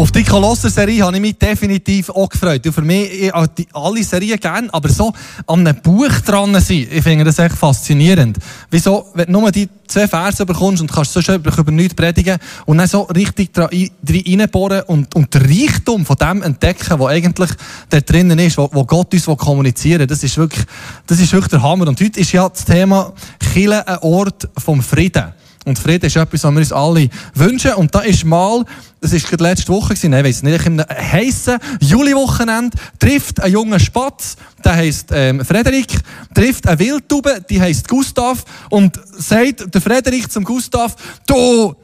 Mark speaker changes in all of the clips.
Speaker 1: Auf die Kolosser-Serie habe ich mich definitiv auch gefreut. Für mich, ich habe alle Serien gerne, aber so an einem Buch dran sein, ich finde das echt faszinierend. Wieso, wenn du nur die zwei Verse bekommst und kannst so schön über nichts predigen und dann so richtig reinbohren und, und den Reichtum von dem entdecken, was eigentlich da drinnen ist, wo, wo Gott uns kommunizieren will, das ist wirklich, das ist wirklich der Hammer. Und heute ist ja das Thema Chile ein Ort vom Frieden. Und Frieden ist etwas, was wir uns alle wünschen. Und da ist mal, das ist gerade letzte Woche gewesen, nein, weiss nicht, im heissen Juliwochenende trifft ein junger Spatz, der heisst ähm, Frederik, trifft eine Wildtube, die heisst Gustav und sagt der Frederik zum Gustav, du,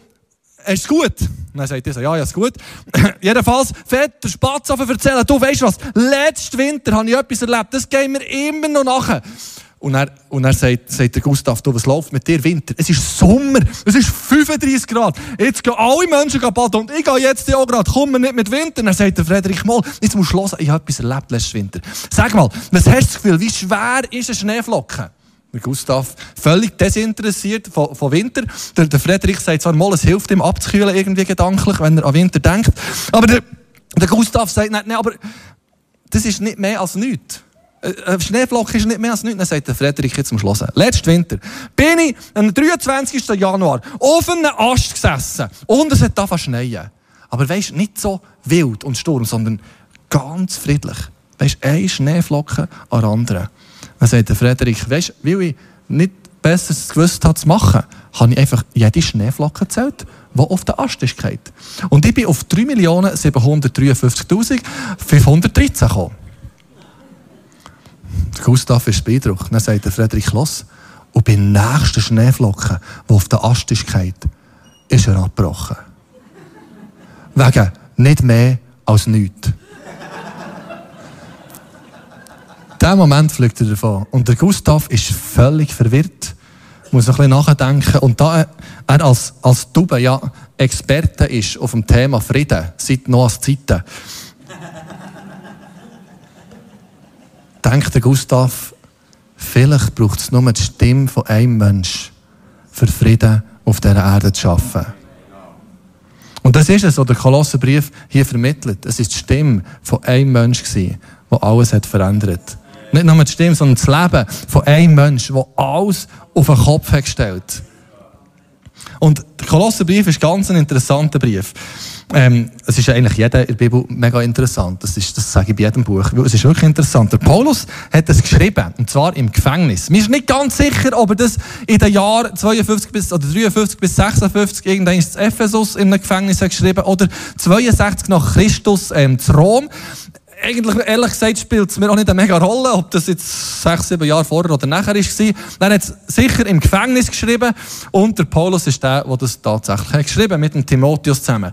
Speaker 1: ist es gut? Und dann sagt er so, ja, ja, ist gut. Jedenfalls, fett der Spatz auf erzählen, du weißt was, letzten Winter habe ich etwas erlebt, das gehen wir immer noch nachher. Und er, und er sagt, sagt der Gustav, du, was läuft mit dir Winter? Es ist Sommer, es ist 35 Grad. Jetzt gehen alle Menschen baden und ich gehe jetzt auch gerade. Komm mir nicht mit Winter. Und dann sagt der Frederik mal, jetzt musst du hören, ich habe etwas erlebt letzten Winter. Sag mal, was hast du das Gefühl, wie schwer ist eine Schneeflocke? Der Gustav völlig desinteressiert von, von Winter. Der, der Frederik sagt zwar mal, es hilft ihm abzukühlen irgendwie gedanklich, wenn er an Winter denkt. Aber der, der Gustav sagt, nein, nein, aber das ist nicht mehr als nichts. Eine äh, äh, Schneeflocke ist nicht mehr als nichts. Dann sagt der Frederik jetzt zum Schluss. Letzten Winter bin ich am 23. Januar auf einem Ast gesessen und es hat angefangen schneien. Aber weisst, nicht so wild und Sturm, sondern ganz friedlich. Weisst, eine Schneeflocke an der anderen. Dann sagt der Frederik, weisst, weil ich nicht besser gewusst habe zu machen, habe ich einfach jede Schneeflocke gezählt, die auf der Ast ist Und ich bin auf 3.753.513 gekommen. Gustav ist beeindruckt. Dann sagt der Friedrich los. Und bei der nächsten Schneeflocke, die auf der Ast ist, ist er abgebrochen. Wegen nicht mehr als nichts. Diesem Moment fliegt er davon. Und der Gustav ist völlig verwirrt, muss ein bisschen nachdenken. Und da er als, als Tube ja Experte ist auf dem Thema Frieden, seit Noahs Zeiten, denkt der Gustav, vielleicht braucht es nur die Stimme von einem Menschen, für Frieden auf dieser Erde zu schaffen. Und das ist es, was der Kolosserbrief hier vermittelt. Es ist die Stimme von einem Menschen, der alles hat verändert. Nicht nur die Stimme, sondern das Leben von einem Menschen, der alles auf den Kopf hat gestellt. Und der Kolosserbrief ist ganz ein interessanter Brief. Ähm, es ist eigentlich jeder in der Bibel mega interessant. Das, ist, das sage ich bei jedem Buch. Es ist wirklich interessant. Der Paulus hat es geschrieben, und zwar im Gefängnis. Mir ist nicht ganz sicher, ob er das in den Jahren 52 bis, oder 53 bis 56 irgendwann in Ephesus in einem Gefängnis hat geschrieben oder 62 nach Christus ähm, zu Rom eigentlich, ehrlich gesagt, spielt es mir auch nicht eine mega Rolle, ob das jetzt sechs, sieben Jahre vorher oder nachher war. Dann hat es sicher im Gefängnis geschrieben und der Paulus ist der, der das tatsächlich hat geschrieben, mit dem Timotheus zusammen.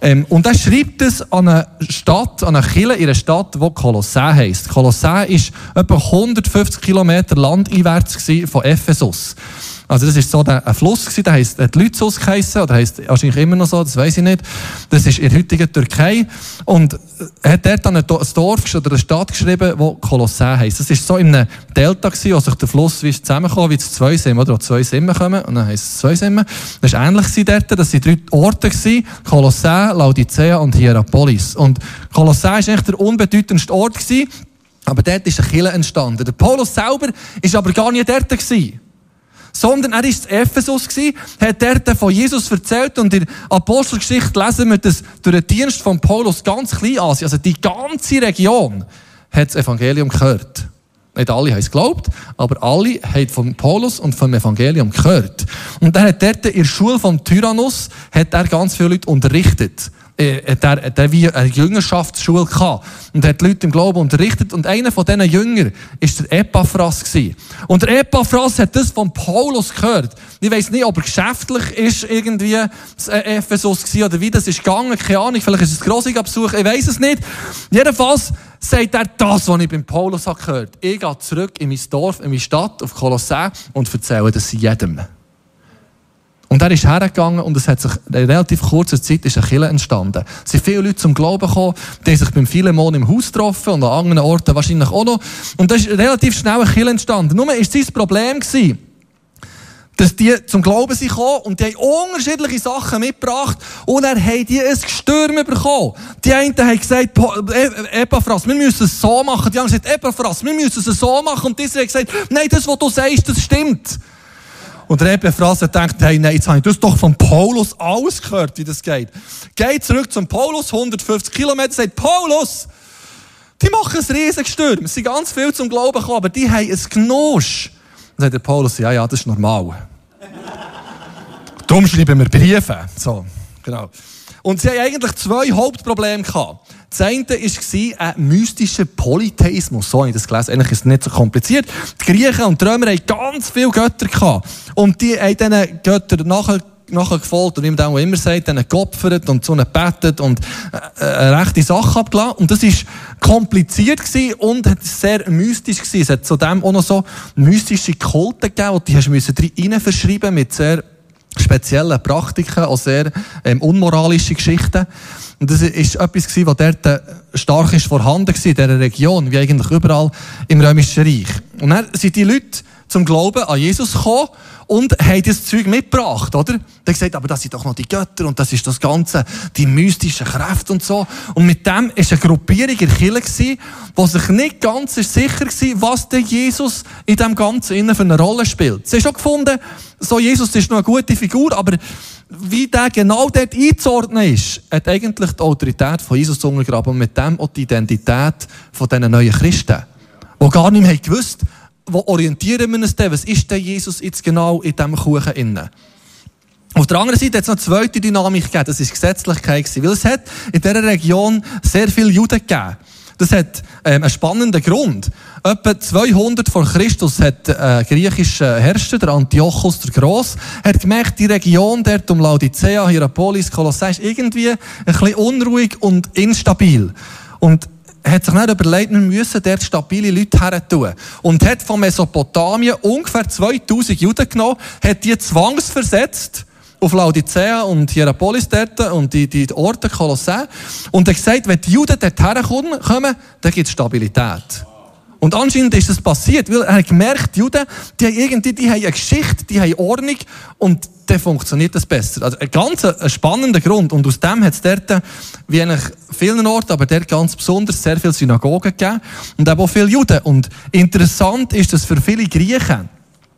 Speaker 1: Ähm, und er schreibt es an eine Stadt, an eine Kille in einer Stadt, die Kolossä heisst. Kolossä ist etwa 150 Kilometer landeinwärts von Ephesus. Also das ist so ein Fluss gewesen, der heisst, hat Lützus geheissen, oder heisst wahrscheinlich immer noch so, das weiß ich nicht. Das ist in der heutigen Türkei. Und er hat dort dann ein Dorf oder eine Stadt geschrieben, wo Kolossä heisst. Das ist so in einem Delta gewesen, wo sich der Fluss wie zusammenkommt, wie zwei Simmen, oder wo zwei Simmen kommen, und dann heisst es zwei Simmen. Das ist ähnlich gewesen dort, das sind drei Orte gewesen, Kolossä, Laodicea und Hierapolis. Und Kolossä ist eigentlich der unbedeutendste Ort gewesen, aber dort ist eine Kille entstanden. Der Paulus selber ist aber gar nicht dort gewesen sondern er war in Ephesus, hat dort von Jesus erzählt und in Apostelgeschichte lesen wir das durch den Dienst von Paulus ganz Kleinasien, also die ganze Region, hat das Evangelium gehört. Nicht alle haben es geglaubt, aber alle haben von Paulus und vom Evangelium gehört. Und er hat dort in der Schule von Tyrannus hat er ganz viele Leute unterrichtet äh, der, der wie eine Jüngerschaftsschule gehabt und hat die Leute im Glauben unterrichtet und einer von diesen Jüngern ist der Epaphras gewesen. Und der Epaphras hat das von Paulus gehört. Ich weiß nicht, ob er geschäftlich ist irgendwie das Ephesus gewesen oder wie das ist gegangen, keine Ahnung, vielleicht ist es ein grosser Besuch, ich weiß es nicht. Jedenfalls sagt er das, was ich beim Paulus habe gehört. Ich gehe zurück in mein Dorf, in meine Stadt, auf Kolossä und erzähle das jedem. Und er ist hergegangen und es hat sich in relativ kurzer Zeit ist eine Kille entstanden. Es sind viele Leute zum Glauben gekommen, die haben sich beim Philemon im Haus getroffen und an anderen Orten wahrscheinlich auch noch. Und da ist relativ schnell eine Kille entstanden. Nur ist sein Problem gewesen, dass die zum Glauben sind gekommen und die haben unterschiedliche Sachen mitgebracht und dann haben die ein Gestürm bekommen. Die einen haben gesagt, e- Epaphras, wir müssen es so machen. Die anderen haben gesagt, Epaphras, wir müssen es so machen. Und dieser hat gesagt, nein, das, was du sagst, das stimmt. Und der Epaphras hat gedacht, hey, nein, jetzt habe ich das doch von Paulus alles gehört, wie das geht. Geht zurück zum Paulus, 150 Kilometer, sagt, Paulus, die machen ein riesiges Sturm. Es sind ganz viel zum Glauben gekommen, aber die haben ein Gnosch. Dann sagt der Paulus, ja, ja, das ist normal. Darum schreiben wir Briefe. So, genau. Und sie haben eigentlich zwei Hauptprobleme gehabt. Das eine war ein mystischer Polytheismus. So habe ich das gelesen. Eigentlich ist es nicht so kompliziert. Die Griechen und die Römer hatten ganz viele Götter gehabt. Und die haben diesen Göttern nachher nachher gefolgt und wie man auch immer sagt, dann geopfert und ihnen gebetet und äh, eine rechte Sache abgelassen. Und das war kompliziert und sehr mystisch gewesen. Es hat zudem auch noch so mystische Kulte gegeben, die du rein verschreiben mit sehr speziellen Praktiken, auch sehr ähm, unmoralische Geschichten. Und das ist etwas gewesen, was dort äh, stark ist vorhanden war in dieser Region, wie eigentlich überall im Römischen Reich. Und dann sind die Leute zum Glauben an Jesus gekommen und haben das Zeug mitgebracht, oder? Der gesagt, aber das sind doch noch die Götter und das ist das Ganze, die mystischen Kräfte und so. Und mit dem ist eine Gruppierung in Kirche die sich nicht ganz sicher war, was der Jesus in dem Ganzen für eine Rolle spielt. Sie haben schon gefunden, so Jesus ist noch eine gute Figur, aber wie der genau dort einzuordnen ist, hat eigentlich die Autorität von Jesus untergraben und mit dem auch die Identität von diesen neuen Christen, die gar nicht mehr gewusst wo orientieren wir uns denn? Was ist denn Jesus jetzt genau in diesem Kuchen innen? Auf der anderen Seite hat es noch eine zweite Dynamik gegeben, das war Gesetzlichkeit. Weil es hat in dieser Region sehr viele Juden gegeben. Das hat ähm, einen spannenden Grund. Etwa 200 vor Christus hat äh, griechischer Herrscher, der Antiochus der Gross, hat gemerkt, die Region dort um Laodicea, Hierapolis, Kolossä ist irgendwie ein bisschen unruhig und instabil. Und hat sich nicht überlegt, wir müssen dort stabile Leute her tun. Und hat von Mesopotamien ungefähr 2000 Juden genommen, hat die zwangsversetzt auf Laodicea und Hierapolis dort und die, die Orte Kolossä und hat gesagt, wenn die Juden dort herkommen, dann gibt es Stabilität. Und anscheinend ist das passiert, weil er hat gemerkt, die Juden, die haben irgendwie, die haben eine Geschichte, die haben Ordnung und dann funktioniert das besser. Also ein ganz spannender Grund. Und aus dem hat es dort, wie eigentlich vielen Orten, aber dort ganz besonders, sehr viele Synagogen gegeben und eben auch viele Juden. Und interessant ist das für viele Griechen.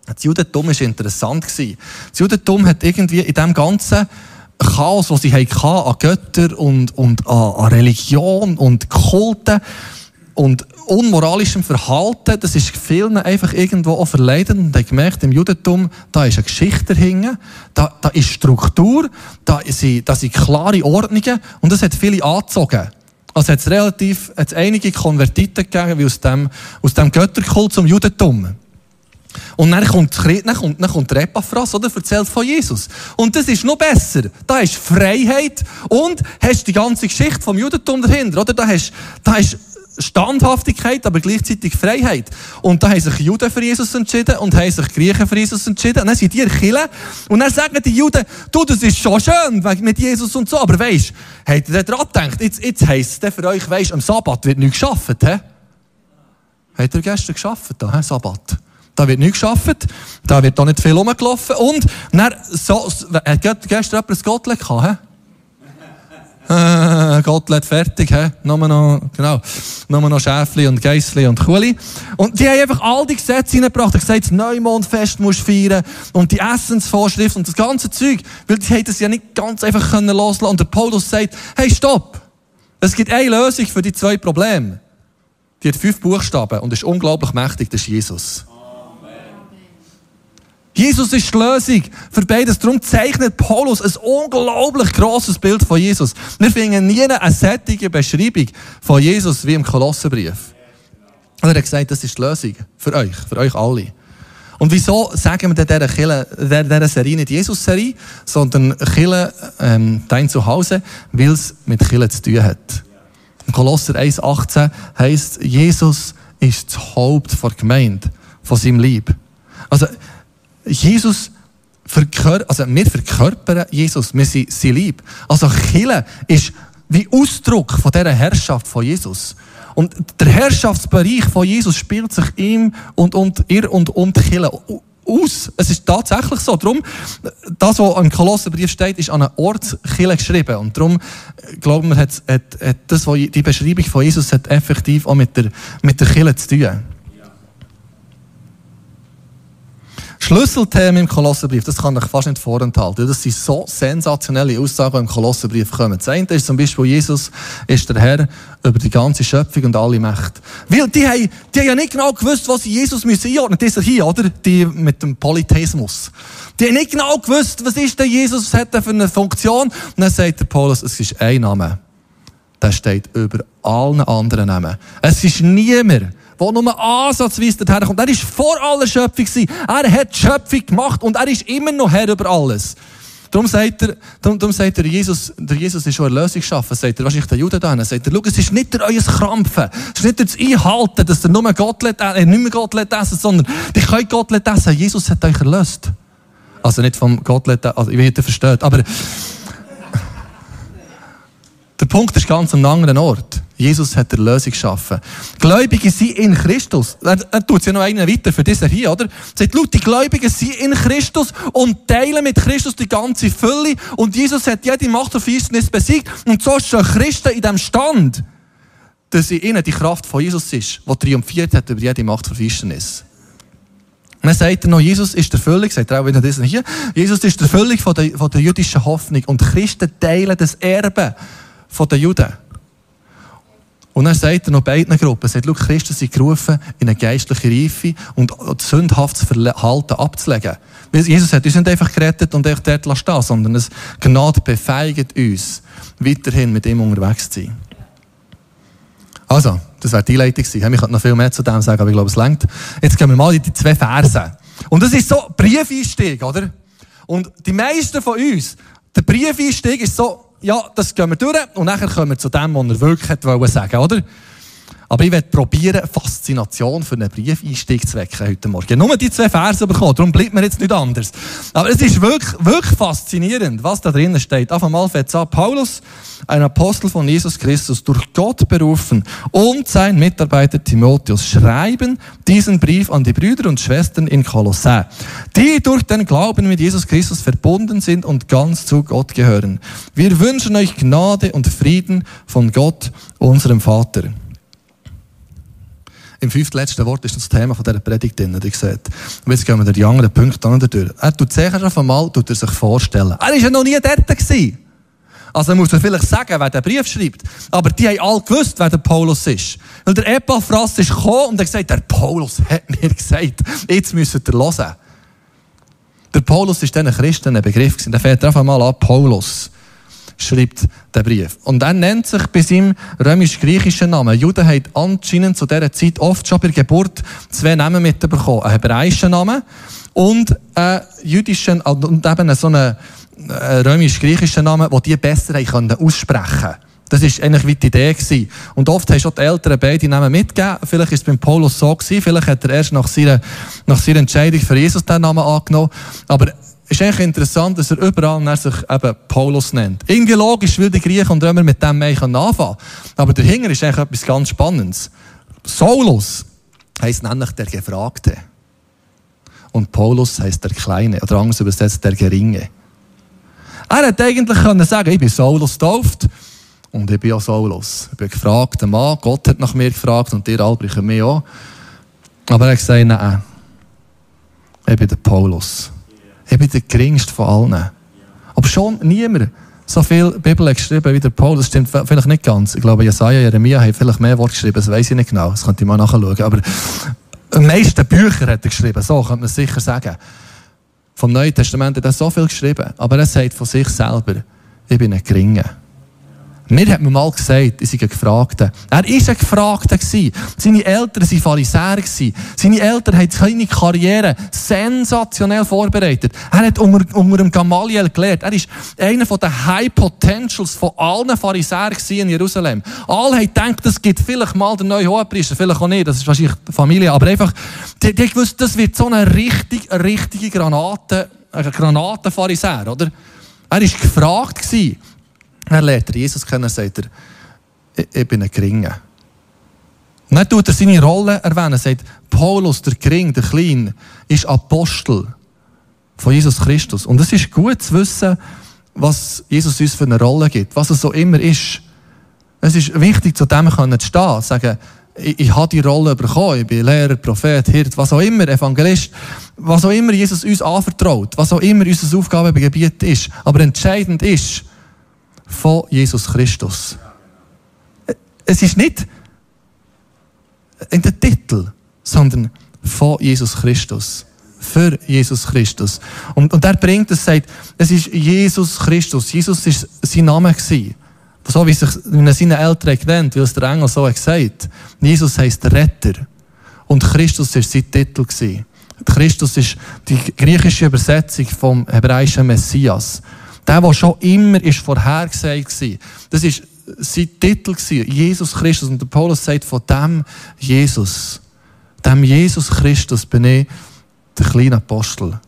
Speaker 1: Das Judentum war interessant. Das Judentum hat irgendwie in dem ganzen Chaos, was sie hatten, an Göttern und, und an, an Religion und Kulten, und unmoralischem Verhalten, das ist vielen einfach irgendwo auch verleidend. Und ich gemerkt, im Judentum, da ist eine Geschichte dahinter, da, da ist Struktur, da sind, da sind klare Ordnungen und das hat viele angezogen. Also hat es relativ, hat es einige Konvertiten gegeben, wie aus dem, aus dem Götterkult zum Judentum. Und dann kommt, dann kommt, dann kommt der Epaphras, oder? Erzählt von Jesus. Und das ist noch besser. Da ist Freiheit und hast die ganze Geschichte vom Judentum dahinter, oder? Da hast, da hast Standhaftigkeit, aber gleichzeitig Freiheit. Und da haben sich Juden für Jesus entschieden und haben sich Griechen für Jesus entschieden. Und dann sind die Kirche. Und dann sagen die Juden, du, das ist schon schön mit Jesus und so. Aber weisst, habt ihr daran gedacht, jetzt, jetzt heisst es für euch, weisst, am Sabbat wird nichts geschafft, hä? Habt ihr gestern geschafft, da, hä? Sabbat? Da wird nichts geschafft, da wird auch nicht viel rumgelaufen. Und dann, so, hat gestern jemand ein Gottlet gehabt, hä? Äh, Gottlet fertig, hä? Nur noch, genau. Nur noch Schäfli und Geissli und Kuhli. Und die haben einfach all die Gesetze hineingebracht. Ich gesagt, das Neumondfest musst du feiern. Und die Essensvorschrift und das ganze Zeug. Weil die haben das ja nicht ganz einfach können loslassen. Und der Paulus sagt, hey, stopp! Es gibt eine Lösung für die zwei Probleme. Die hat fünf Buchstaben und ist unglaublich mächtig. Das ist Jesus. Jesus ist die Lösung für beides. Darum zeichnet Paulus ein unglaublich grosses Bild von Jesus. Wir finden nie eine sättige Beschreibung von Jesus wie im Kolossenbrief. Und er hat gesagt, das ist die Lösung für euch, für euch alle. Und wieso sagen wir dieser, Kille, dieser Serie nicht Jesus-Serie, sondern Kille, ähm, dein Zuhause, weil es mit Kille zu tun hat. Im Kolosser 1,18 heisst, Jesus ist das Haupt der Gemeinde, von seinem Lieb. Also, Jesus verkörpert, also wir verkörpern Jesus, wir sind sein Lieb. Also Chile ist wie Ausdruck von dieser Herrschaft von Jesus. Und der Herrschaftsbereich von Jesus spielt sich ihm und, und ihr und um die Kirche aus. Es ist tatsächlich so. Darum, das, was im Kolosserbrief steht, ist an einen Ort geschrieben. Und darum, glauben wir, hat, hat, hat das, die Beschreibung von Jesus hat effektiv auch mit der, mit der Kirche zu tun. Schlüsselthemen im Kolosserbrief, das kann ich fast nicht vorenthalten. Das sind so sensationelle Aussagen, die im Kolosserbrief kommen. Das eine ist zum Beispiel, Jesus ist der Herr über die ganze Schöpfung und alle Mächte. Weil die haben, die haben ja nicht genau gewusst, was sie Jesus müssen einordnen müssen. Das hier, oder? Die mit dem Polytheismus. Die haben nicht genau gewusst, was ist denn Jesus, was hat er für eine Funktion. Und dann sagt der Paulus, es ist ein Name. Der steht über allen anderen Namen. Es ist niemand, der nur ansatzweise dorthin kommt. Er war vor aller Schöpfung. Er hat die Schöpfung gemacht und er ist immer noch Herr über alles. Darum sagt er, darum, darum sagt er, Jesus, der Jesus ist schon Erlösung geschaffen, sagt er, wahrscheinlich der Juden da, sagt er, schau, es ist nicht der euer Krampfen, es ist nicht das Einhalten, dass ihr nur Gott lässt, äh, nicht mehr Gott lässt essen, sondern ihr könnt Gott essen. Jesus hat euch erlöst. Also nicht vom Gott also ich will nicht versteht, aber der Punkt ist ganz an einem anderen Ort. Jesus hat die Lösung geschaffen. Gläubige sind in Christus. Er, er tut es ja noch einen weiter für diesen hier, oder? Er sagt, Leute, die Gläubigen sind in Christus und teilen mit Christus die ganze Fülle. Und Jesus hat jede Macht auf Finsternis besiegt. Und so stehen Christen in dem Stand, dass in ihnen die Kraft von Jesus ist, die triumphiert hat über jede Macht von Finsternis. Und dann sagt er noch, Jesus ist der Völlig, sagt er auch wieder diesen hier, Jesus ist der Völlig von der, von der jüdischen Hoffnung. Und Christen teilen das Erbe den Juden. Und dann sagt er noch beiden Gruppen, sagt, Christen sind gerufen, in eine geistliche Reife und sündhaftes Verhalten abzulegen. Jesus hat uns nicht einfach gerettet und euch dort stehen sondern es Gnade befeigt uns, weiterhin mit ihm unterwegs zu sein. Also, das wäre die Einleitung gewesen. Ich könnte noch viel mehr zu dem sagen, aber ich glaube, es längt. Jetzt gehen wir mal in die zwei Verse. Und das ist so Briefeinstieg, oder? Und die meisten von uns, der Briefeinstieg ist so, ja, das gehen wir durch und nachher kommen wir zu dem, was er wirklich wollte sagen, oder? Aber ich werde probieren, Faszination für einen Briefeinstieg zu wecken heute Morgen. Nur die zwei Verse bekommen, darum bleibt mir jetzt nicht anders. Aber es ist wirklich, wirklich faszinierend, was da drinnen steht. Auf einmal fängt an, Paulus, ein Apostel von Jesus Christus, durch Gott berufen und sein Mitarbeiter Timotheus schreiben diesen Brief an die Brüder und Schwestern in Kolossä, die durch den Glauben mit Jesus Christus verbunden sind und ganz zu Gott gehören. Wir wünschen euch Gnade und Frieden von Gott, unserem Vater. Im fünftletzten Wort ist das Thema von dieser Predigt drin, ihr seht. Und jetzt gehen wir die anderen Punkte noch durch. Er tut sich schon einmal, tut er sich vorstellen. Er war ja noch nie dort gewesen. Also muss er vielleicht sagen, wer den Brief schreibt. Aber die haben alle gewusst, wer der Paulus ist. Weil der Epaphras ist gekommen und hat gesagt, der Paulus hat mir gesagt, jetzt müsst ihr hören. Der Paulus ist diesen Christen ein Begriff gewesen. Der fährt einfach mal an, Paulus schreibt der Brief. Und er nennt sich bei seinem römisch-griechischen Namen. Juden haben anscheinend zu dieser Zeit oft schon bei der Geburt zwei Namen mitbekommen. Einen hebräischen Namen und einen jüdischen, und eben so einen römisch-griechischen Namen, den die besser können aussprechen konnten. Das war eigentlich wie die Idee. Gewesen. Und oft haben schon die Eltern beide Namen mitgegeben. Vielleicht ist es beim Paulus so gewesen. Vielleicht hat er erst nach seiner, nach seiner Entscheidung für Jesus den Namen angenommen. Aber ist eigentlich interessant, dass er überall sich eben Paulus nennt. Irgendwie logisch, weil die Griechen und Römer mit dem mehr anfangen können. Aber dahinter ist eigentlich etwas ganz Spannendes. Saulus heisst nämlich der Gefragte. Und Paulus heisst der Kleine, oder anders übersetzt der Geringe. Er hätte eigentlich können sagen, ich bin Saulus tauft und ich bin auch Saulus. Ich bin gefragter Mann, Gott hat nach mir gefragt und alle brauchen mich auch. Aber er hat gesagt, nein, ich bin der Paulus. Ich bin der geringste von allen. Aber schon niemand so viel Bibel geschrieben wie der Paulus. Das stimmt vielleicht nicht ganz. Ich glaube, Jesaja, Jeremia haben vielleicht mehr Worte geschrieben. Das weiß ich nicht genau. Das könnte ich mal nachschauen. Aber die meisten Bücher hat er geschrieben. So könnte man sicher sagen. Vom Neuen Testament hat er so viel geschrieben. Aber er sagt von sich selber, ich bin ein Geringer. Mir hat man mal gesagt, ich sei ein Gefragter. Er war ein Gefragter. Seine Eltern waren Pharisäer. Seine Eltern haben seine Karriere sensationell vorbereitet. Er hat unter, unter dem Gamaliel gelernt. Er ist einer der High Potentials von allen Pharisäern in Jerusalem. Alle haben gedacht, es gibt vielleicht mal den neuen Hohepriester, vielleicht auch nicht, das ist wahrscheinlich Familie, aber einfach, die, die gewusst, das wird so eine richtig, richtige Granate, ein Granatenpharisäer, oder? Er war gefragt er lernt Jesus kennen, sagt er, ich, bin ein Geringer. Und dann tut er seine Rolle erwähnen. Er sagt, Paulus, der Gering, der Klein, ist Apostel von Jesus Christus. Und es ist gut zu wissen, was Jesus uns für eine Rolle gibt, was es so immer ist. Es ist wichtig, zu dem zu stehen, zu sagen, ich, ich habe die Rolle bekommen, ich bin Lehrer, Prophet, Hirt, was auch immer, Evangelist, was auch immer Jesus uns anvertraut, was auch immer unser Aufgabengebiet ist. Aber entscheidend ist, von Jesus Christus. Es ist nicht in den Titel, sondern von Jesus Christus. Für Jesus Christus. Und, und er bringt es, sagt, es ist Jesus Christus. Jesus ist sein Name gewesen. So wie sich seine Eltern genannt, weil es der Engel so gesagt Jesus heißt Retter. Und Christus ist sein Titel gewesen. Christus ist die griechische Übersetzung vom hebräischen Messias. Der, der schon immer ist vorhergesagt war. Das ist sein Titel. Jesus Christus. Und der Paulus sagt von dem Jesus. Dem Jesus Christus bin ich der kleine Apostel.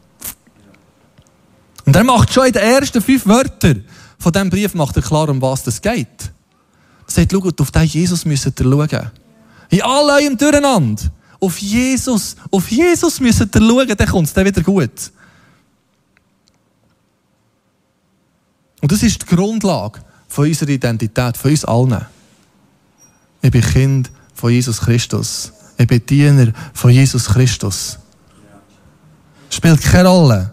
Speaker 1: Und er macht schon in den ersten fünf Wörtern von diesem Brief macht er klar, um was es geht. Er sagt, schaut, auf diesen Jesus müsst ihr schauen. In all eurem Durcheinander. Auf Jesus, auf Jesus müsst ihr schauen, dann kommt es wieder gut. Und das ist die Grundlage von unserer Identität, von uns allen. Ich bin Kind von Jesus Christus. Ich bin Diener von Jesus Christus. Spielt keine Rolle,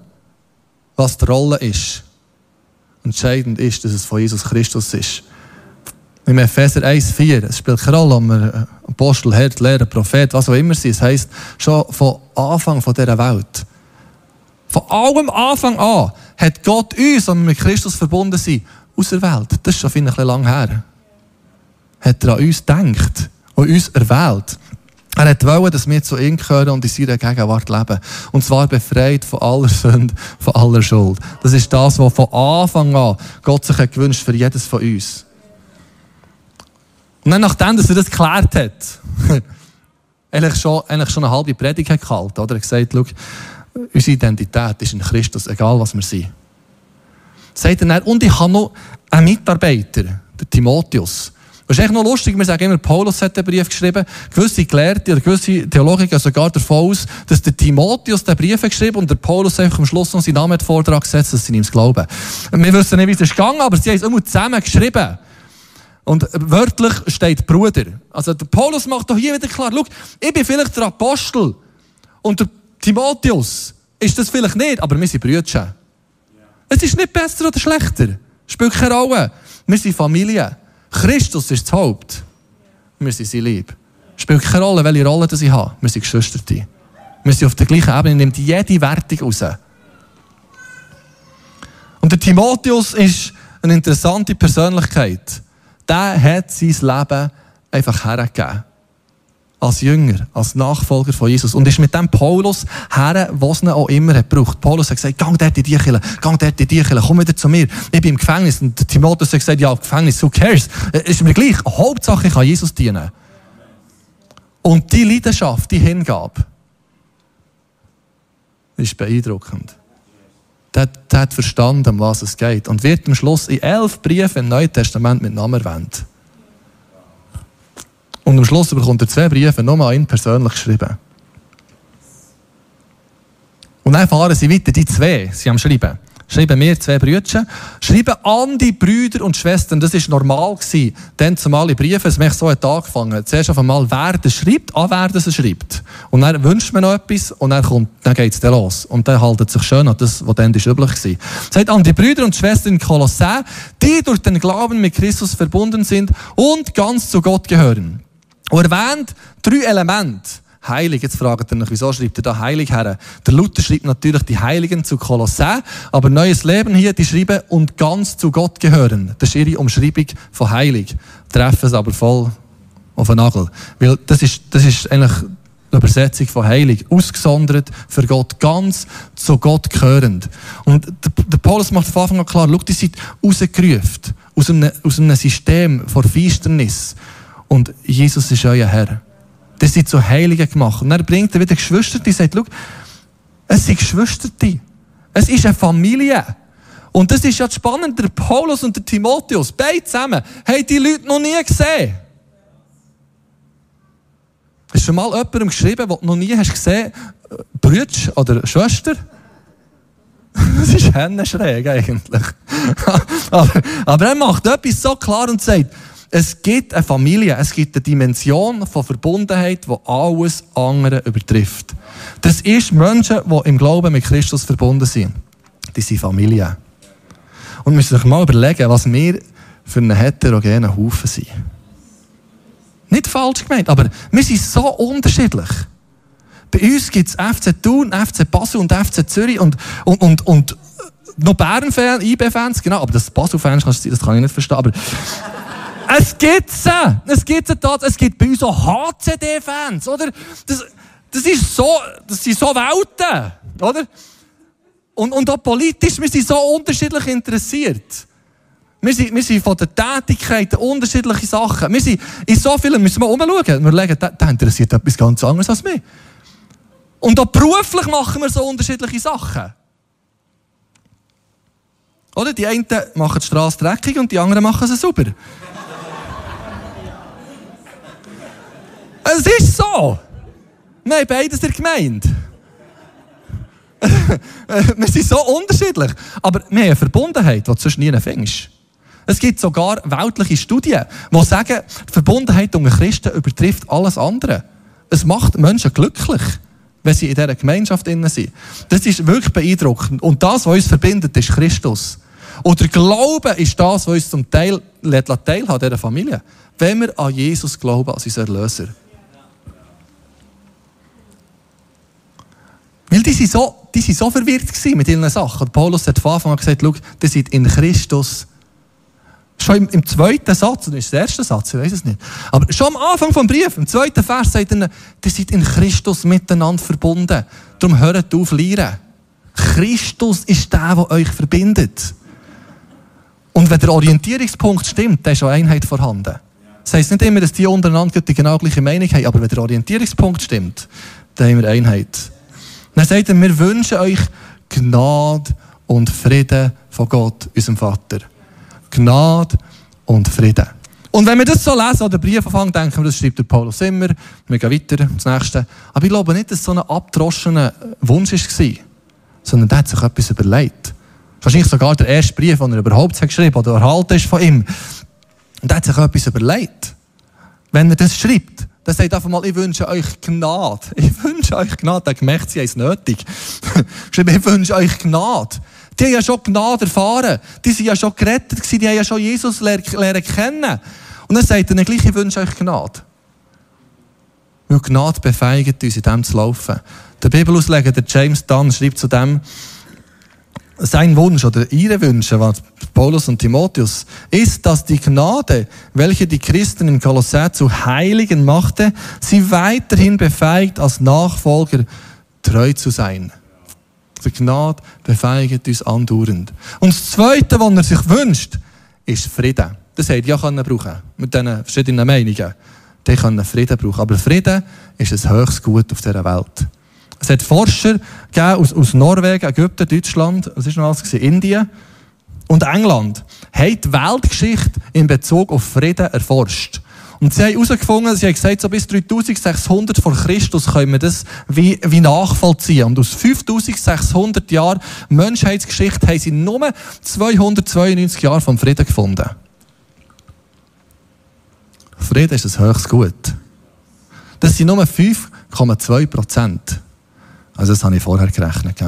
Speaker 1: was die Rolle ist. Entscheidend ist, dass es von Jesus Christus ist. Im Epheser 1,4, es spielt keine Rolle, ob wir Apostel, Herd, Lehrer, Prophet, was auch immer sind. Es heisst, schon von Anfang dieser Welt. Von allem Anfang an hat Gott uns, wenn wir mit Christus verbunden sind, auserwählt. Das ist schon ein bisschen lang her. Hat er an uns gedacht und uns erwählt. Er hat wollen, dass wir zu ihm gehören und in seiner Gegenwart leben. Und zwar befreit von aller Sünde, von aller Schuld. Das ist das, was von Anfang an Gott sich hat gewünscht für jedes von uns. Und dann, nachdem, dass er das geklärt hat, eigentlich schon, eigentlich schon eine halbe Predigt gehalten, oder? Er hat gesagt, schau, unsere Identität ist in Christus, egal was wir sind. Sagt er dann, und ich habe noch einen Mitarbeiter, den Timotheus. Das ist echt noch lustig, wir sagen immer, Paulus hat den Brief geschrieben. Gewisse Gelehrte oder gewisse Theologen gehen sogar davon aus, dass der Timotheus den Brief hat geschrieben und der Paulus einfach am Schluss noch seinen Namen Vortrag gesetzt, dass sie ihm glauben. Wir wissen nicht, wie es ist gegangen, aber sie haben es immer zusammen geschrieben. Und wörtlich steht Bruder. Also der Paulus macht doch hier wieder klar, schau, ich bin vielleicht der Apostel und der Timotheus ist das vielleicht nicht, aber wir sind Brüder. Es ist nicht besser oder schlechter. Spielt keine Rolle. Wir sind Familie. Christus ist das Haupt. Wir sind sein Lieb. Spielt keine Rolle, welche Rolle das ich habe. Wir sind Geschwister. Wir sind auf der gleichen Ebene, nimmt jede Wertung raus. Und der Timotheus ist eine interessante Persönlichkeit. Der hat sein Leben einfach hergegeben als Jünger, als Nachfolger von Jesus. Und ist mit dem Paulus her, was ihn auch immer hat gebraucht. Paulus hat gesagt, gang dort in die Kirche, gang dort in die Kirche, komm wieder zu mir. Ich bin im Gefängnis. Und Timotheus hat gesagt, ja, Gefängnis, who cares? Äh, ist mir gleich. Hauptsache, ich kann Jesus dienen. Und die Leidenschaft, die Hingabe, ist beeindruckend. Der, der hat verstanden, um was es geht. Und wird am Schluss in elf Briefen im Neuen Testament mit Namen erwähnt. Und am Schluss bekommt er zwei Briefe nochmal ihn persönlich geschrieben. Und dann fahren sie weiter, die zwei, sie haben Schreiben. Schreiben wir zwei Brüder, schreiben an die Brüder und Schwestern, das war normal gewesen, dann zumal in Briefen, es mich so hat angefangen. Zuerst auf einmal, wer das schreibt, an wer das schreibt. Und dann wünscht man noch etwas und dann kommt, dann geht's dann los. Und dann haltet sich schön an das, was dann ist üblich war. Sagt an die Brüder und Schwestern in Kolossä, die durch den Glauben mit Christus verbunden sind und ganz zu Gott gehören. Und erwähnt drei Elemente. Heilig. Jetzt fragt ihr mich, wieso schreibt er da heilig her? Der Luther schreibt natürlich die Heiligen zu Kolossä, aber neues Leben hier, die schreiben und ganz zu Gott gehören. Das ist ihre Umschreibung von heilig. Treffen es aber voll auf den Nagel. Weil das ist, das ist eigentlich die Übersetzung von heilig. Ausgesondert für Gott, ganz zu Gott gehörend. Und der, Paulus macht von Anfang an klar, schau, die sind rausgerufen. Aus einem, aus einem System von Finsternis und Jesus ist euer Herr. Das sind zu Heiligen gemacht. Und dann bringt er wieder Geschwister, die sagt, schau, es sind Geschwister. Es ist eine Familie. Und das ist ja das Spannende, der Paulus und der Timotheus, beide zusammen, haben die Leute noch nie gesehen. Hast du schon mal jemandem geschrieben, den du noch nie hast gesehen Brütsch oder Schwester? Das ist schräg eigentlich. aber, aber er macht etwas so klar und sagt, es gibt eine Familie, es gibt eine Dimension von Verbundenheit, die alles andere übertrifft. Das ist Menschen, die im Glauben mit Christus verbunden sind. Die sind Familie. Und wir müssen sich mal überlegen, was wir für einen heterogenen Haufen sind. Nicht falsch gemeint, aber wir sind so unterschiedlich. Bei uns gibt es FC Thun, FC Basel und FC Zürich und, und, und, und noch Bern-Fans, IB-Fans, genau, aber das Basel-Fans, das kann ich nicht verstehen, aber es gibt sie, es gibt sie dort, es gibt bei uns auch HCD-Fans, oder? Das, das ist so, das sind so Welten, oder? Und, und auch politisch, wir sind so unterschiedlich interessiert. Wir sind, wir sind von den Tätigkeiten unterschiedliche Sachen. Wir sind in so vielen, müssen wir umschauen. Wir legen, der, der interessiert etwas ganz anderes als mich. Und auch beruflich machen wir so unterschiedliche Sachen. Oder? Die einen machen die Straße dreckig und die anderen machen sie sauber. Es ist so. Wir haben beides in der Gemeinde. wir sind so unterschiedlich. Aber wir haben eine Verbundenheit, die du sonst nie findest. Es gibt sogar weltliche Studien, die sagen, die Verbundenheit unter Christen übertrifft alles andere. Es macht Menschen glücklich, wenn sie in dieser Gemeinschaft sind. Das ist wirklich beeindruckend. Und das, was uns verbindet, ist Christus. Und der Glaube ist das, was uns zum Teil teilhaben dieser Familie. Wenn wir an Jesus glauben, als unseren Erlöser. Weil die sind so, die sind so verwirrt mit ihren Sachen. Und Paulus hat von Anfang an gesagt, schau, die sind in Christus Schon im, im, zweiten Satz, oder ist der erste Satz, ich weiß es nicht. Aber schon am Anfang vom Brief, im zweiten Vers, sagt er, ihr seid in Christus miteinander verbunden. Darum hört auf lehren. Christus ist der, der euch verbindet. Und wenn der Orientierungspunkt stimmt, dann ist auch Einheit vorhanden. Das heisst nicht immer, dass die untereinander die genau gleiche Meinung haben, aber wenn der Orientierungspunkt stimmt, dann haben wir Einheit. Dann sagt er, wir wünschen euch Gnade und Frieden von Gott, unserem Vater. Gnade und Frieden. Und wenn wir das so lesen oder Brief anfangen, denken wir, das schreibt der Paulus immer. Wir gehen weiter, das nächste. Aber ich glaube nicht, dass es so ein abgedroschener Wunsch war, sondern der hat sich etwas überlegt. Wahrscheinlich sogar der erste Brief, den er überhaupt geschrieben oder erhalten ist von ihm. Und er hat sich etwas überlegt. Wenn er das schreibt, dann sagt einfach mal, ich wünsche euch Gnade. Ich wünsche euch Gnade. Der gemerkt, sie haben es nötig. ich wünsche euch Gnade. Die haben ja schon Gnade erfahren. Die sind ja schon gerettet gewesen. Die haben ja schon Jesus lernen kennen. Und dann sagt er gleich, ich wünsche euch Gnade. Weil Gnade befeigt uns, in dem zu laufen. Der Bibelausleger, der James Dunn, schreibt zu dem, sein Wunsch oder ihre Wünsche, was Paulus und Timotheus, ist, dass die Gnade, welche die Christen in Kolossä zu Heiligen machte, sie weiterhin befeigt, als Nachfolger treu zu sein. Die Gnade befeigt uns andauernd. Und das Zweite, was er sich wünscht, ist Frieden. Das hätte ja können brauchen mit diesen verschiedenen Meinungen. Die können Frieden brauchen. Aber Frieden ist ein höchstes Gut auf dieser Welt. Es hat Forscher aus, aus Norwegen, Ägypten, Deutschland, was ist noch alles gewesen? Indien und England, haben die Weltgeschichte in Bezug auf Frieden erforscht. Und sie haben herausgefunden, sie haben gesagt, so bis 3600 vor Christus können wir das wie, wie nachvollziehen. Und aus 5600 Jahren Menschheitsgeschichte haben sie nur 292 Jahre vom Frieden gefunden. Frieden ist ein höchstes Gut. Das sind nur 5,2 Prozent. Also das habe ich vorher gerechnet.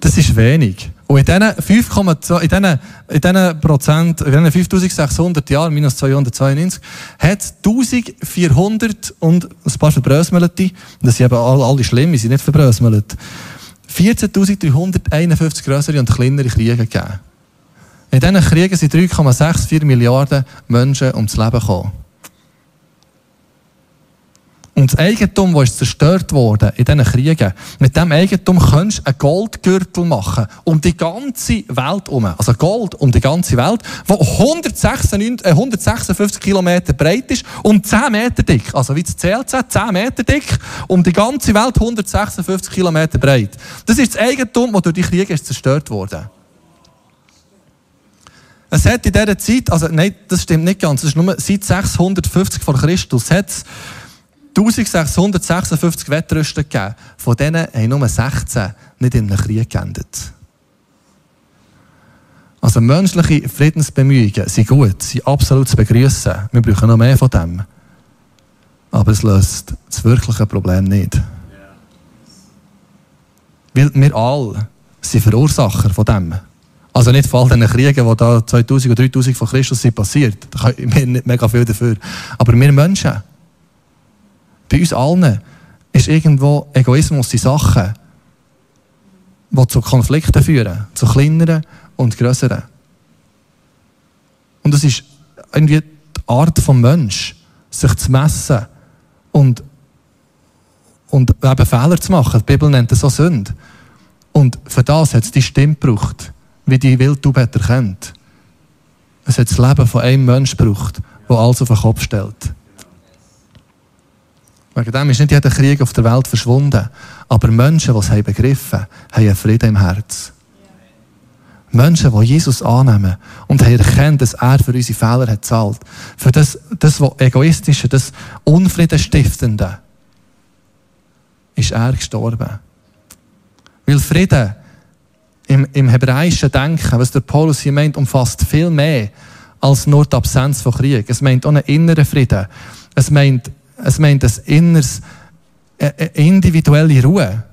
Speaker 1: Das ist wenig. Und in diesen 5,2, in diesen, in Prozent, in diesen 5600 Jahren, minus 292, hat es 1400 und ein paar verbrösmelte, das sind eben alle, alle schlimm, die sind nicht verbrösmelt, 14.351 größere und kleinere Kriege gegeben. In diesen Kriegen sind 3,64 Milliarden Menschen ums Leben gekommen. Und das Eigentum, das ist zerstört wurde in diesen Kriegen, mit diesem Eigentum kannst du einen Goldgürtel machen. Um die ganze Welt herum. Also Gold um die ganze Welt, wo 156, 156 Kilometer breit ist und 10 Meter dick. Also wie das CLC, 10 Meter dick, um die ganze Welt 156 Kilometer breit. Das ist das Eigentum, das durch die Kriege ist zerstört wurde. Es hat in dieser Zeit, also nein, das stimmt nicht ganz, es ist nur seit 650 vor Christus, hat 1656 Wettrüsten gegeben. Von denen haben nur 16 nicht in einem Krieg geendet. Also menschliche Friedensbemühungen sind gut, sind absolut zu begrüßen. Wir brauchen noch mehr von dem. Aber es löst das wirkliche Problem nicht. Weil wir alle sind Verursacher von dem. Also nicht vor all den Kriegen, die da 2000 oder 3000 von Christus sind passiert. Da können wir nicht mega viel dafür. Aber wir Menschen, bei uns allen, ist irgendwo Egoismus die Sachen, die zu Konflikten führen. Zu kleineren und grösseren. Und das ist irgendwie die Art des Menschen, sich zu messen und, und eben Fehler zu machen. Die Bibel nennt das so Sünde. Und für das hat es die Stimme gebraucht wie die Wildtaube hat. Es hat das Leben von einem Menschen gebraucht, der alles auf den Kopf stellt. Wegen dem ist nicht jeder Krieg auf der Welt verschwunden. Aber Menschen, die es begriffen haben, haben Frieden im Herz. Menschen, die Jesus annehmen und erkannt, dass er für unsere Fehler hat zahlt. Für das, das Egoistische, das Unfriedenstiftende, ist er gestorben. Weil Frieden im, im hebräischen Denken, was der Paulus hier meint, umfasst viel mehr als nur die Absenz von Krieg. Es meint auch einen inneren Frieden. Es meint, es meint ein inneres, äh, äh, individuelle Ruhe.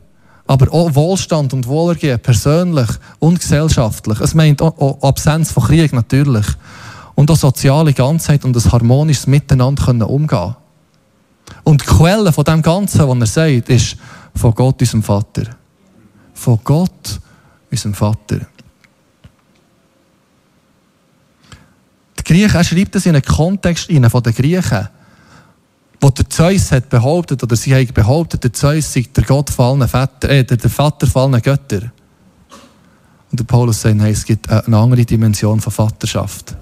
Speaker 1: Aber auch Wohlstand und Wohlergehen, persönlich und gesellschaftlich. Es meint auch, auch Absenz von Krieg natürlich. Und auch soziale Ganzheit und ein harmonisches Miteinander können umgehen. Und die Quelle von dem Ganzen, was er sagt, ist von Gott, unserem Vater. Von Gott, unserem Vater. Die Griechen, er schreibt das in einen Kontext von den Griechen, wo der Zeus hat behauptet, oder sie haben behauptet, der Zeus sei der Gott von allen Väter, äh, der Vater von allen Göttern. Und der Paulus sagt, nein, es gibt eine andere Dimension von Vaterschaft.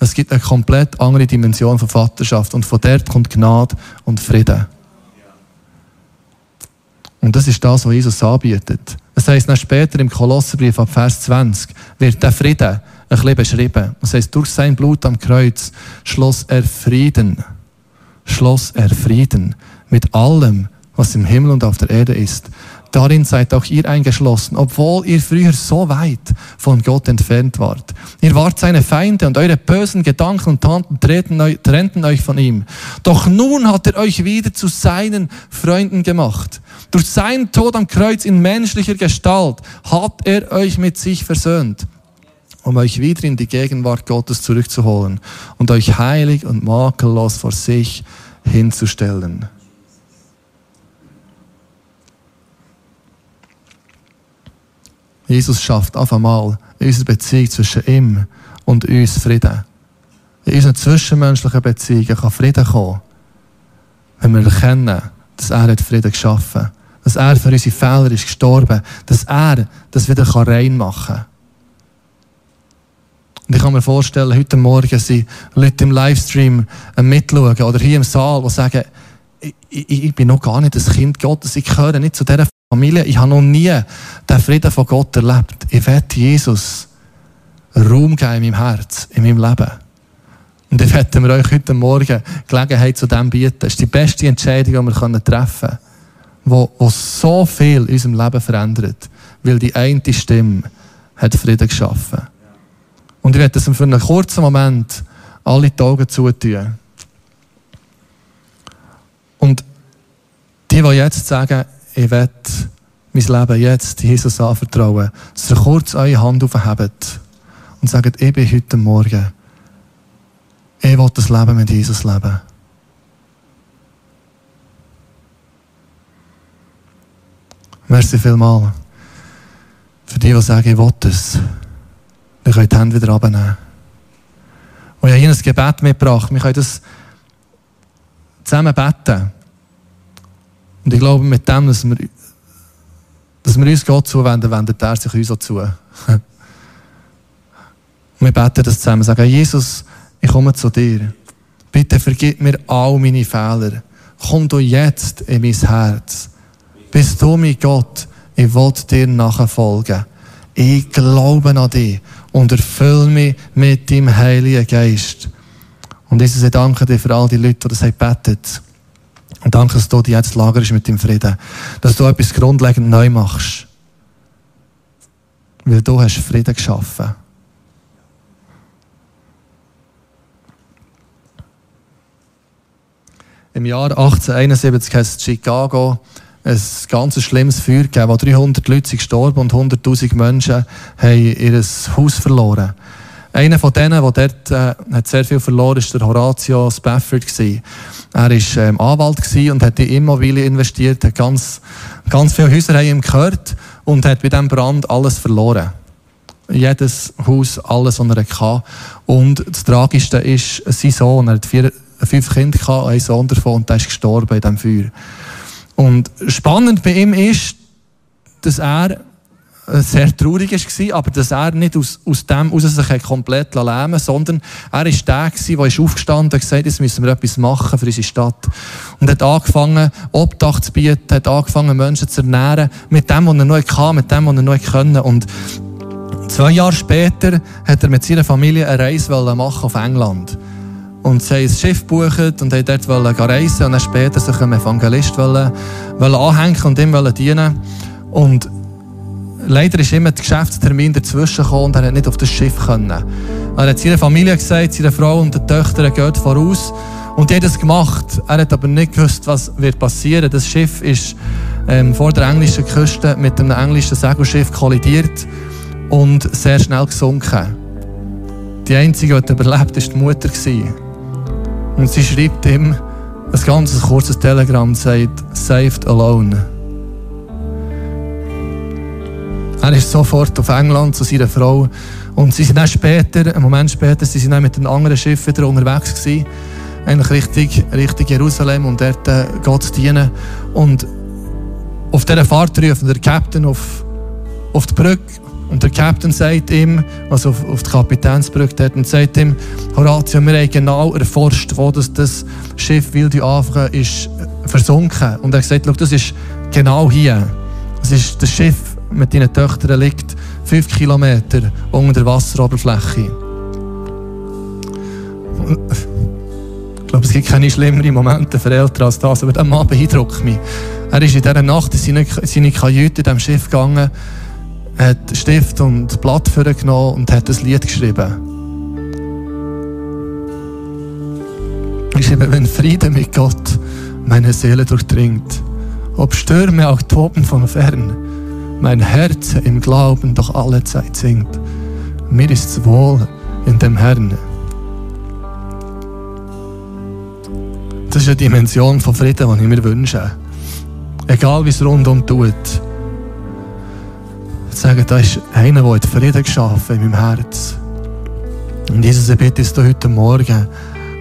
Speaker 1: Es gibt eine komplett andere Dimension von Vaterschaft. Und von dort kommt Gnade und Frieden. Und das ist das, was Jesus anbietet. Das heisst, dann später im Kolosserbrief ab Vers 20 wird der Frieden ein bisschen beschrieben. Das heisst, durch sein Blut am Kreuz schloss er Frieden. Schloss er Frieden mit allem, was im Himmel und auf der Erde ist. Darin seid auch ihr eingeschlossen, obwohl ihr früher so weit von Gott entfernt wart. Ihr wart seine Feinde und eure bösen Gedanken und Taten trennten euch von ihm. Doch nun hat er euch wieder zu seinen Freunden gemacht. Durch seinen Tod am Kreuz in menschlicher Gestalt hat er euch mit sich versöhnt, um euch wieder in die Gegenwart Gottes zurückzuholen und euch heilig und makellos vor sich hinzustellen. Jesus schafft auf einmal in unserer Beziehung zwischen ihm und uns Frieden. In unseren zwischenmenschlichen Beziehungen kann Frieden kommen, wenn wir erkennen, dass er Frieden geschaffen hat dass er für unsere Fehler ist gestorben, dass er das wieder rein machen kann. Und ich kann mir vorstellen, heute Morgen sind Leute im Livestream mitschauen oder hier im Saal, die sagen, ich, ich, ich bin noch gar nicht das Kind Gottes, ich gehöre nicht zu dieser Familie, ich habe noch nie den Frieden von Gott erlebt. Ich werde Jesus Raum geben in meinem Herz, in meinem Leben. Und ich werde mir euch heute Morgen Gelegenheit zu dem bieten. Das ist die beste Entscheidung, die wir treffen können wo, wo so viel in unserem Leben verändert, weil die eine Stimme hat Frieden geschaffen. Und ich werde das für einen kurzen Moment alle Augen zutun. Und die, die jetzt sagen, ich werde mein Leben jetzt Jesus anvertrauen, dass ihr kurz eure Hand aufhebt und sagt, ich bin heute Morgen, ich will das Leben mit Jesus leben. Merci vielmal. Für die, die sagen, ich will es. Wir können die Hände wieder abnehmen. Und ich habe hier ein Gebet mitgebracht. Wir können das zusammen beten. Und ich glaube, mit dem, dass wir, dass wir uns Gott zuwenden, wendet er sich uns auch zu. Und wir beten das zusammen. Sagen, Jesus, ich komme zu dir. Bitte vergib mir all meine Fehler. Komm du jetzt in mein Herz. Bist du mein Gott? Ich will dir nachfolgen. Ich glaube an dich und erfüll mich mit deinem Heiligen Geist. Und Jesus, ich danke dir für all die Leute, die das haben. Und danke, dass du dir jetzt lagerst mit dem Frieden. Dass du etwas grundlegend neu machst. Weil du hast Frieden geschaffen. Im Jahr 1871 hat es Chicago ein ganz schlimmes Feuer gegeben, wo 300 Leute sind gestorben und 100.000 Menschen haben ihr Haus verloren. Einer von denen, der dort äh, hat sehr viel verloren ist der Horatio Spafford. Er war ähm, Anwalt und hat in Immobilien investiert, hat ganz, ganz viele Häuser haben ihm gehört und hat bei diesem Brand alles verloren. Jedes Haus, alles, was er hatte. Und das Tragischste ist, sein Sohn, er hat vier, fünf Kinder gehabt, ein Sohn davon, und der ist gestorben in diesem Feuer. Und spannend bei ihm ist, dass er sehr traurig war, aber dass er nicht aus, aus dem aus sich komplett lähmen sondern er war der, der ist aufgestanden und gesagt, jetzt müssen wir etwas machen für unsere Stadt. Und hat angefangen, Obdach zu bieten, hat angefangen, Menschen zu ernähren, mit dem, was er noch hatte, mit dem, was er noch konnte. Und zwei Jahre später hat er mit seiner Familie eine Reise machen auf England. Und sie haben ein Schiff gebucht und wollten dort reisen und dann später sich einem Evangelist wollen, wollen anhängen und ihm dienen Und leider ist immer der Geschäftstermin dazwischen gekommen und er hat nicht auf das Schiff können. Er hat seiner Familie gesagt, seine Frau und der Töchter geht voraus. Und die hat das gemacht. Er hat aber nicht gewusst, was wird passieren. Das Schiff ist ähm, vor der englischen Küste mit einem englischen Segelschiff kollidiert und sehr schnell gesunken. Die einzige, die überlebt, war die Mutter. Und sie schreibt ihm ein ganz kurzes Telegramm sagt, saved alone. Er ist sofort auf England zu seiner Frau. Und sie sind dann später, einen Moment später, sie sind dann mit einem anderen Schiff wieder unterwegs gewesen. Eigentlich Richtung, Richtung Jerusalem und dort äh, Gott dienen. Und auf dieser Fahrt rufen der Captain auf, auf die Brücke und der Captain sagt ihm, also auf, auf die Kapitänsbrücke dort, und sagt ihm, Horatio, wir haben genau erforscht, wo das, das Schiff Wilde Afrika ist versunken. Und er sagt, das ist genau hier. Das ist das Schiff mit deinen Töchtern liegt fünf Kilometer unter der Wasseroberfläche. Ich glaube, es gibt keine schlimmeren Momente für Eltern als das, aber der Mann beeindruckt mich. Er ist in dieser Nacht in seine, seine Kajüte in diesem Schiff gegangen, hat Stift und Blatt genommen und hat ein Lied geschrieben. Ich schreibe, wenn Friede mit Gott meine Seele durchdringt, ob Stürme auch toben von fern, mein Herz im Glauben doch alle Zeit singt. Mir ist's wohl in dem Herrn. Das ist eine Dimension von Frieden, die ich mir wünsche. Egal wie es rundum tut. Sagen, da ist einer, der Frieden geschaffen in meinem Herz. Und Jesus, ich bitte, dass du heute Morgen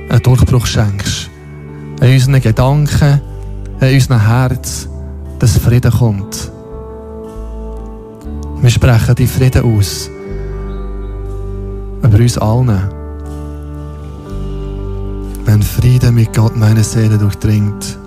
Speaker 1: einen Durchbruch schenkst. In unseren Gedanken, in unserem Herz, dass Frieden kommt. Wir sprechen die Frieden aus. Über uns allen. Wenn Frieden mit Gott meine Seele durchdringt,